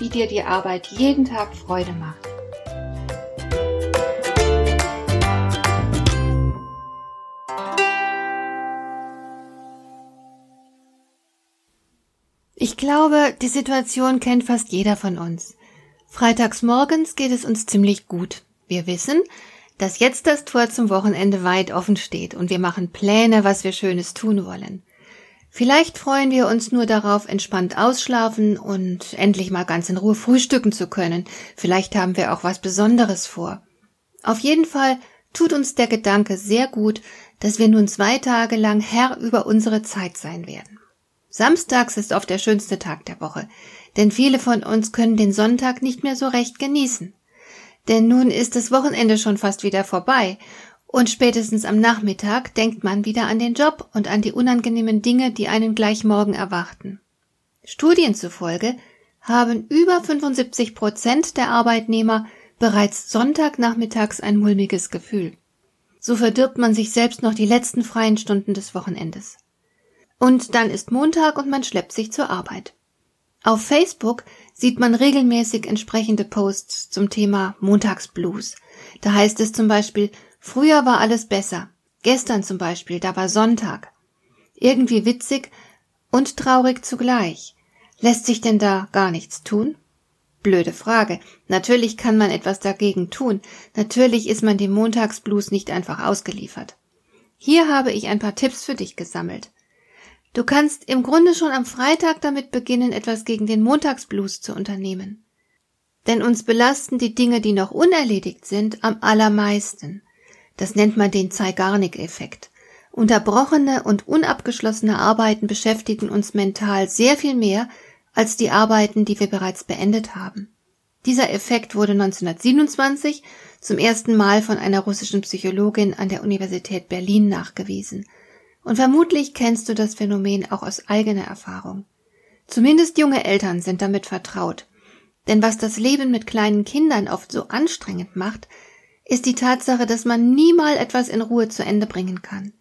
wie dir die Arbeit jeden Tag Freude macht. Ich glaube, die Situation kennt fast jeder von uns. Freitags morgens geht es uns ziemlich gut. Wir wissen, dass jetzt das Tor zum Wochenende weit offen steht und wir machen Pläne, was wir Schönes tun wollen. Vielleicht freuen wir uns nur darauf, entspannt ausschlafen und endlich mal ganz in Ruhe frühstücken zu können. Vielleicht haben wir auch was Besonderes vor. Auf jeden Fall tut uns der Gedanke sehr gut, dass wir nun zwei Tage lang Herr über unsere Zeit sein werden. Samstags ist oft der schönste Tag der Woche, denn viele von uns können den Sonntag nicht mehr so recht genießen. Denn nun ist das Wochenende schon fast wieder vorbei und spätestens am Nachmittag denkt man wieder an den Job und an die unangenehmen Dinge, die einen gleich morgen erwarten. Studien zufolge haben über 75 Prozent der Arbeitnehmer bereits Sonntagnachmittags ein mulmiges Gefühl. So verdirbt man sich selbst noch die letzten freien Stunden des Wochenendes. Und dann ist Montag und man schleppt sich zur Arbeit. Auf Facebook sieht man regelmäßig entsprechende Posts zum Thema Montagsblues. Da heißt es zum Beispiel, Früher war alles besser. Gestern zum Beispiel, da war Sonntag. Irgendwie witzig und traurig zugleich. Lässt sich denn da gar nichts tun? Blöde Frage. Natürlich kann man etwas dagegen tun. Natürlich ist man dem Montagsblues nicht einfach ausgeliefert. Hier habe ich ein paar Tipps für dich gesammelt. Du kannst im Grunde schon am Freitag damit beginnen, etwas gegen den Montagsblues zu unternehmen. Denn uns belasten die Dinge, die noch unerledigt sind, am allermeisten. Das nennt man den Zeigarnik-Effekt. Unterbrochene und unabgeschlossene Arbeiten beschäftigen uns mental sehr viel mehr als die Arbeiten, die wir bereits beendet haben. Dieser Effekt wurde 1927 zum ersten Mal von einer russischen Psychologin an der Universität Berlin nachgewiesen. Und vermutlich kennst du das Phänomen auch aus eigener Erfahrung. Zumindest junge Eltern sind damit vertraut. Denn was das Leben mit kleinen Kindern oft so anstrengend macht, ist die Tatsache, dass man nie mal etwas in Ruhe zu Ende bringen kann.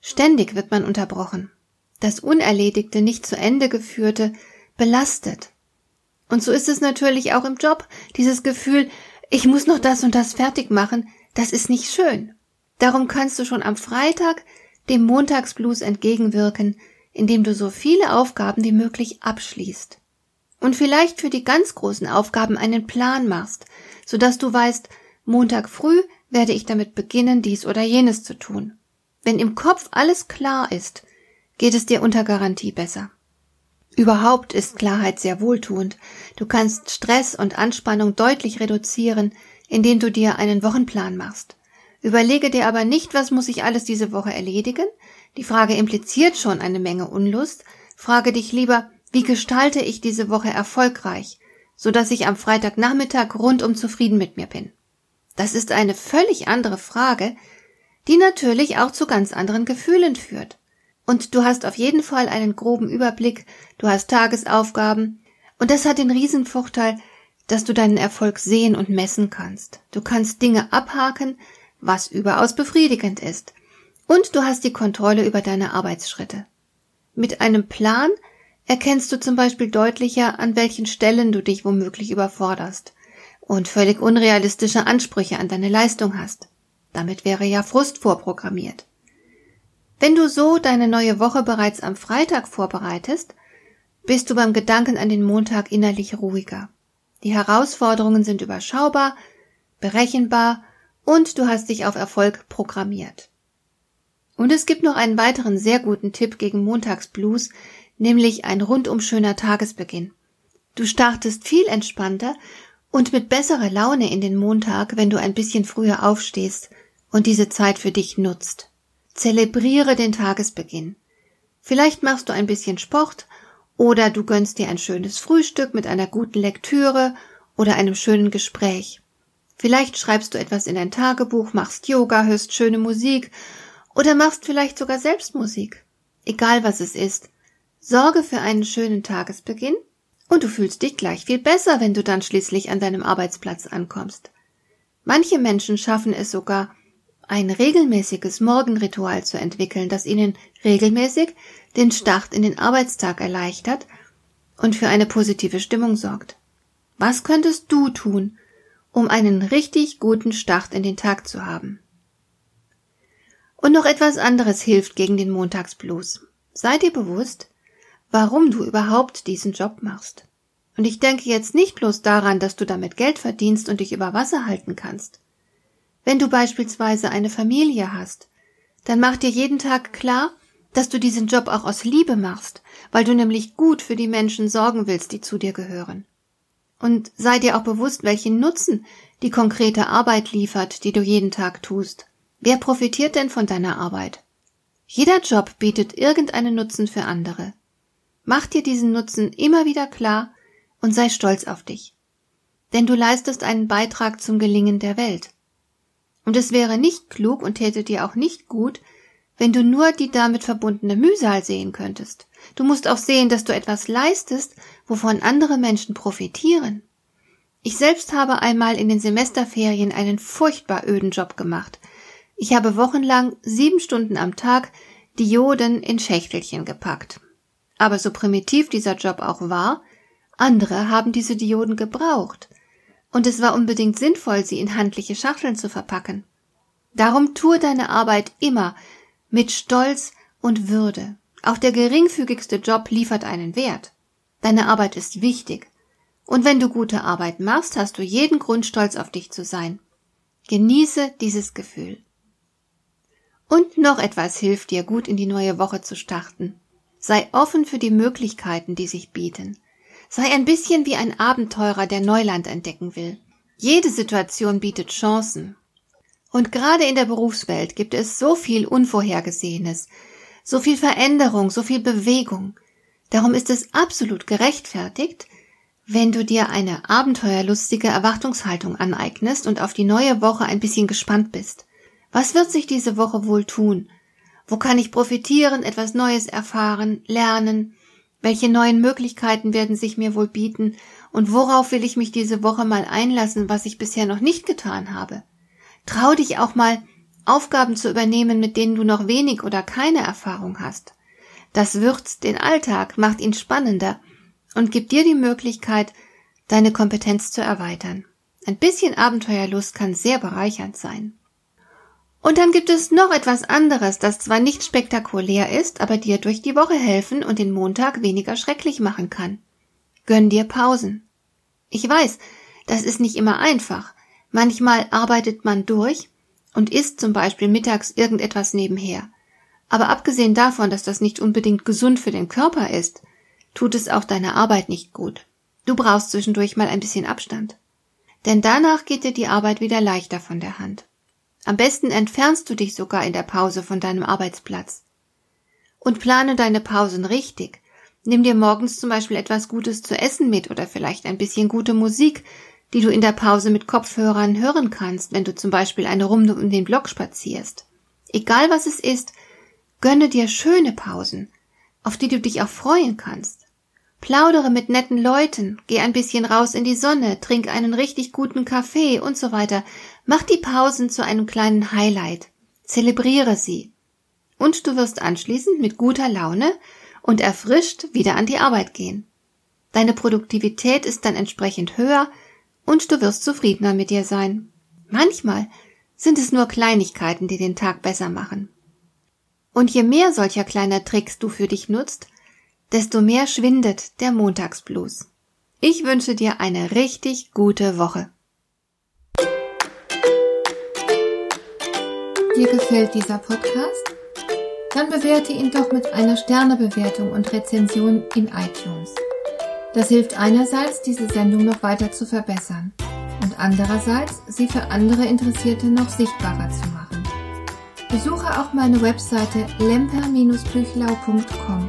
Ständig wird man unterbrochen. Das Unerledigte, nicht zu Ende geführte, belastet. Und so ist es natürlich auch im Job. Dieses Gefühl, ich muss noch das und das fertig machen, das ist nicht schön. Darum kannst du schon am Freitag dem Montagsblues entgegenwirken, indem du so viele Aufgaben wie möglich abschließt. Und vielleicht für die ganz großen Aufgaben einen Plan machst, sodass du weißt, Montag früh werde ich damit beginnen, dies oder jenes zu tun. Wenn im Kopf alles klar ist, geht es dir unter Garantie besser. Überhaupt ist Klarheit sehr wohltuend. Du kannst Stress und Anspannung deutlich reduzieren, indem du dir einen Wochenplan machst. Überlege dir aber nicht, was muss ich alles diese Woche erledigen? Die Frage impliziert schon eine Menge Unlust. Frage dich lieber, wie gestalte ich diese Woche erfolgreich, so dass ich am Freitagnachmittag rundum zufrieden mit mir bin. Das ist eine völlig andere Frage, die natürlich auch zu ganz anderen Gefühlen führt. Und du hast auf jeden Fall einen groben Überblick, du hast Tagesaufgaben, und das hat den Riesenvorteil, dass du deinen Erfolg sehen und messen kannst. Du kannst Dinge abhaken, was überaus befriedigend ist. Und du hast die Kontrolle über deine Arbeitsschritte. Mit einem Plan erkennst du zum Beispiel deutlicher, an welchen Stellen du dich womöglich überforderst und völlig unrealistische Ansprüche an deine Leistung hast. Damit wäre ja Frust vorprogrammiert. Wenn du so deine neue Woche bereits am Freitag vorbereitest, bist du beim Gedanken an den Montag innerlich ruhiger. Die Herausforderungen sind überschaubar, berechenbar und du hast dich auf Erfolg programmiert. Und es gibt noch einen weiteren sehr guten Tipp gegen Montagsblues, nämlich ein rundum schöner Tagesbeginn. Du startest viel entspannter und mit besserer Laune in den Montag, wenn du ein bisschen früher aufstehst und diese Zeit für dich nutzt. Zelebriere den Tagesbeginn. Vielleicht machst du ein bisschen Sport oder du gönnst dir ein schönes Frühstück mit einer guten Lektüre oder einem schönen Gespräch. Vielleicht schreibst du etwas in dein Tagebuch, machst Yoga, hörst schöne Musik oder machst vielleicht sogar selbst Musik. Egal was es ist. Sorge für einen schönen Tagesbeginn und du fühlst dich gleich viel besser, wenn du dann schließlich an deinem Arbeitsplatz ankommst. Manche Menschen schaffen es sogar, ein regelmäßiges Morgenritual zu entwickeln, das ihnen regelmäßig den Start in den Arbeitstag erleichtert und für eine positive Stimmung sorgt. Was könntest du tun, um einen richtig guten Start in den Tag zu haben? Und noch etwas anderes hilft gegen den Montagsblues. Sei dir bewusst, warum du überhaupt diesen Job machst. Und ich denke jetzt nicht bloß daran, dass du damit Geld verdienst und dich über Wasser halten kannst. Wenn du beispielsweise eine Familie hast, dann mach dir jeden Tag klar, dass du diesen Job auch aus Liebe machst, weil du nämlich gut für die Menschen sorgen willst, die zu dir gehören. Und sei dir auch bewusst, welchen Nutzen die konkrete Arbeit liefert, die du jeden Tag tust. Wer profitiert denn von deiner Arbeit? Jeder Job bietet irgendeinen Nutzen für andere. Mach dir diesen Nutzen immer wieder klar und sei stolz auf dich. Denn du leistest einen Beitrag zum Gelingen der Welt. Und es wäre nicht klug und täte dir auch nicht gut, wenn du nur die damit verbundene Mühsal sehen könntest. Du musst auch sehen, dass du etwas leistest, wovon andere Menschen profitieren. Ich selbst habe einmal in den Semesterferien einen furchtbar öden Job gemacht. Ich habe wochenlang sieben Stunden am Tag Dioden in Schächtelchen gepackt. Aber so primitiv dieser Job auch war, andere haben diese Dioden gebraucht und es war unbedingt sinnvoll, sie in handliche Schachteln zu verpacken. Darum tue deine Arbeit immer mit Stolz und Würde. Auch der geringfügigste Job liefert einen Wert. Deine Arbeit ist wichtig. Und wenn du gute Arbeit machst, hast du jeden Grund, stolz auf dich zu sein. Genieße dieses Gefühl. Und noch etwas hilft dir, gut in die neue Woche zu starten. Sei offen für die Möglichkeiten, die sich bieten. Sei ein bisschen wie ein Abenteurer, der Neuland entdecken will. Jede Situation bietet Chancen. Und gerade in der Berufswelt gibt es so viel Unvorhergesehenes, so viel Veränderung, so viel Bewegung. Darum ist es absolut gerechtfertigt, wenn du dir eine abenteuerlustige Erwartungshaltung aneignest und auf die neue Woche ein bisschen gespannt bist. Was wird sich diese Woche wohl tun? Wo kann ich profitieren, etwas Neues erfahren, lernen? Welche neuen Möglichkeiten werden sich mir wohl bieten und worauf will ich mich diese Woche mal einlassen, was ich bisher noch nicht getan habe? Trau dich auch mal, Aufgaben zu übernehmen, mit denen du noch wenig oder keine Erfahrung hast. Das würzt den Alltag, macht ihn spannender und gibt dir die Möglichkeit, deine Kompetenz zu erweitern. Ein bisschen Abenteuerlust kann sehr bereichernd sein. Und dann gibt es noch etwas anderes, das zwar nicht spektakulär ist, aber dir durch die Woche helfen und den Montag weniger schrecklich machen kann. Gönn dir Pausen. Ich weiß, das ist nicht immer einfach. Manchmal arbeitet man durch und isst zum Beispiel mittags irgendetwas nebenher. Aber abgesehen davon, dass das nicht unbedingt gesund für den Körper ist, tut es auch deiner Arbeit nicht gut. Du brauchst zwischendurch mal ein bisschen Abstand. Denn danach geht dir die Arbeit wieder leichter von der Hand. Am besten entfernst du dich sogar in der Pause von deinem Arbeitsplatz. Und plane deine Pausen richtig. Nimm dir morgens zum Beispiel etwas Gutes zu essen mit oder vielleicht ein bisschen gute Musik, die du in der Pause mit Kopfhörern hören kannst, wenn du zum Beispiel eine Runde um den Block spazierst. Egal was es ist, gönne dir schöne Pausen, auf die du dich auch freuen kannst. Plaudere mit netten Leuten, geh ein bisschen raus in die Sonne, trink einen richtig guten Kaffee und so weiter. Mach die Pausen zu einem kleinen Highlight. Zelebriere sie. Und du wirst anschließend mit guter Laune und erfrischt wieder an die Arbeit gehen. Deine Produktivität ist dann entsprechend höher und du wirst zufriedener mit dir sein. Manchmal sind es nur Kleinigkeiten, die den Tag besser machen. Und je mehr solcher kleiner Tricks du für dich nutzt, desto mehr schwindet der Montagsblues. Ich wünsche dir eine richtig gute Woche. Dir gefällt dieser Podcast? Dann bewerte ihn doch mit einer Sternebewertung und Rezension in iTunes. Das hilft einerseits, diese Sendung noch weiter zu verbessern und andererseits, sie für andere Interessierte noch sichtbarer zu machen. Besuche auch meine Webseite lemper-büchlau.com